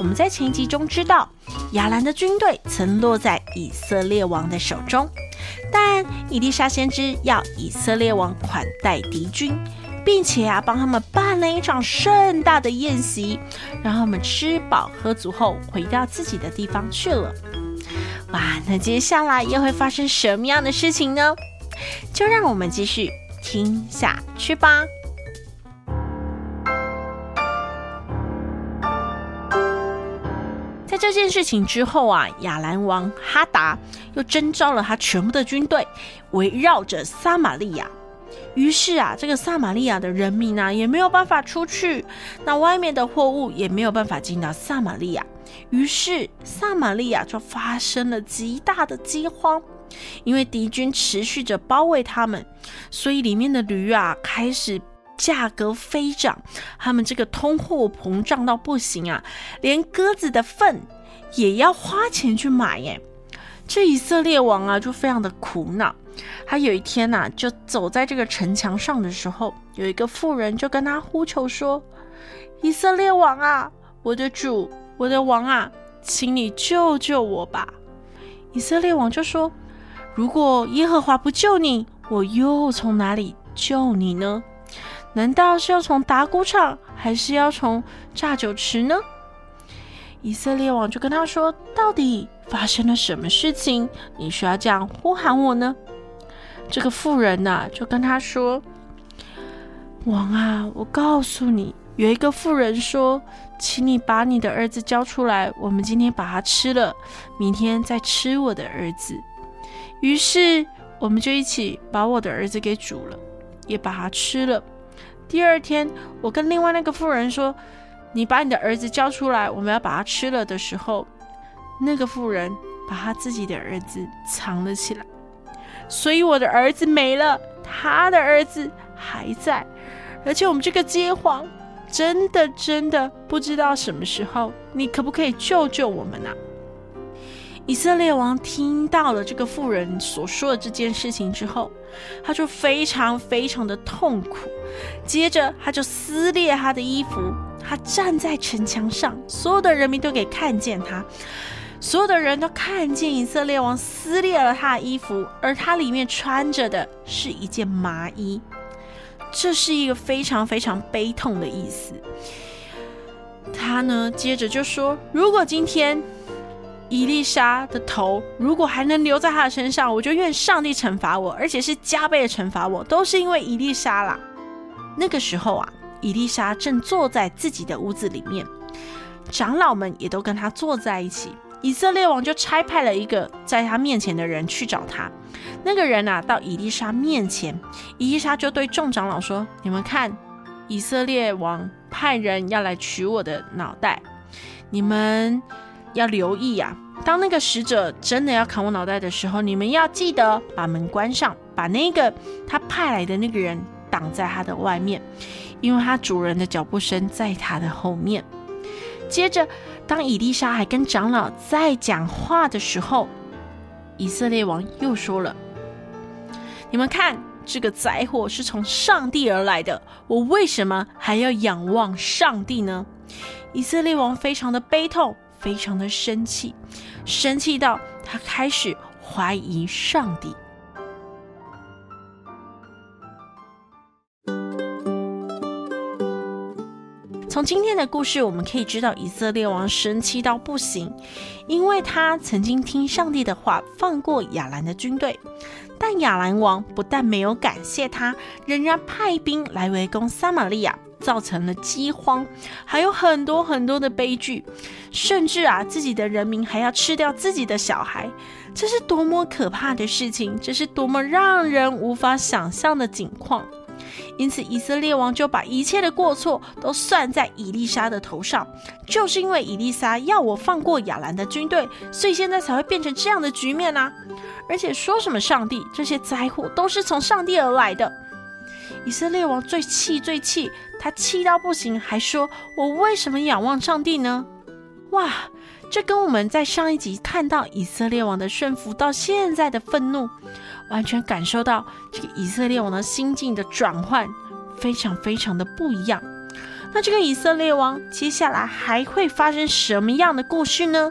我们在前一集中知道，亚兰的军队曾落在以色列王的手中，但以利沙先知要以色列王款待敌军，并且啊帮他们办了一场盛大的宴席，让他们吃饱喝足后回到自己的地方去了。哇，那接下来又会发生什么样的事情呢？就让我们继续听下去吧。这件事情之后啊，亚兰王哈达又征召了他全部的军队，围绕着撒玛利亚。于是啊，这个撒玛利亚的人民呢、也没有办法出去，那外面的货物也没有办法进到撒玛利亚。于是撒玛利亚就发生了极大的饥荒，因为敌军持续着包围他们，所以里面的驴啊开始价格飞涨，他们这个通货膨胀到不行啊，连鸽子的粪也要花钱去买耶。这以色列王啊就非常的苦恼。他有一天呐、啊，就走在这个城墙上的时候，有一个妇人就跟他呼求说：“以色列王啊，我的主，我的王啊，请你救救我吧。”以色列王就说：“如果耶和华不救你，我又从哪里救你呢？”难道是要从打谷场，还是要从榨酒池呢？以色列王就跟他说：“到底发生了什么事情？你需要这样呼喊我呢？”这个妇人呐、就跟他说：“王啊，我告诉你，有一个妇人说，请你把你的儿子交出来，我们今天把他吃了，明天再吃我的儿子。于是我们就一起把我的儿子给煮了，也把他吃了。”第二天，我跟另外那个妇人说：“你把你的儿子交出来，我们要把他吃了。”的时候，那个妇人把他自己的儿子藏了起来，所以我的儿子没了，他的儿子还在，而且我们这个饥荒真的真的不知道什么时候，你可不可以救救我们呢、以色列王听到了这个妇人所说的这件事情之后，他就非常非常的痛苦。接着，他就撕裂他的衣服，他站在城墙上，所有的人民都给看见他，所有的人都看见以色列王撕裂了他的衣服，而他里面穿着的是一件麻衣。这是一个非常非常悲痛的意思。他呢，接着就说：“如果今天……”伊丽莎的头如果还能留在他的身上，我就愿上帝惩罚我，而且是加倍的惩罚我，都是因为伊丽莎啦。那个时候啊，伊丽莎正坐在自己的屋子里面，长老们也都跟他坐在一起。以色列王就差派了一个在他面前的人去找他。那个人啊，到伊丽莎面前，伊丽莎就对众长老说：“你们看，以色列王派人要来取我的脑袋，你们。”要留意呀、啊！当那个使者真的要砍我脑袋的时候，你们要记得把门关上，把那个他派来的那个人挡在他的外面，因为他主人的脚步声在他的后面。接着，当以利沙还跟长老在讲话的时候，以色列王又说了：“你们看，这个灾祸是从上帝而来的，我为什么还要仰望上帝呢？”以色列王非常的悲痛。非常的生气，生气到他开始怀疑上帝。从今天的故事，我们可以知道以色列王生气到不行，因为他曾经听上帝的话，放过亚兰的军队。但亚兰王不但没有感谢他，仍然派兵来围攻撒玛利亚。造成了饥荒，还有很多很多的悲剧，甚至啊，自己的人民还要吃掉自己的小孩，这是多么可怕的事情！这是多么让人无法想象的景况。因此以色列王就把一切的过错都算在以利沙的头上。就是因为以利沙要我放过亚兰的军队，所以现在才会变成这样的局面啊！而且说什么上帝，这些灾祸都是从上帝而来的。以色列王最气最气，他气到不行，还说：“我为什么仰望上帝呢？”哇！这跟我们在上一集看到以色列王的顺服到现在的愤怒，完全感受到这个以色列王的心境的转换，非常非常的不一样。那这个以色列王接下来还会发生什么样的故事呢？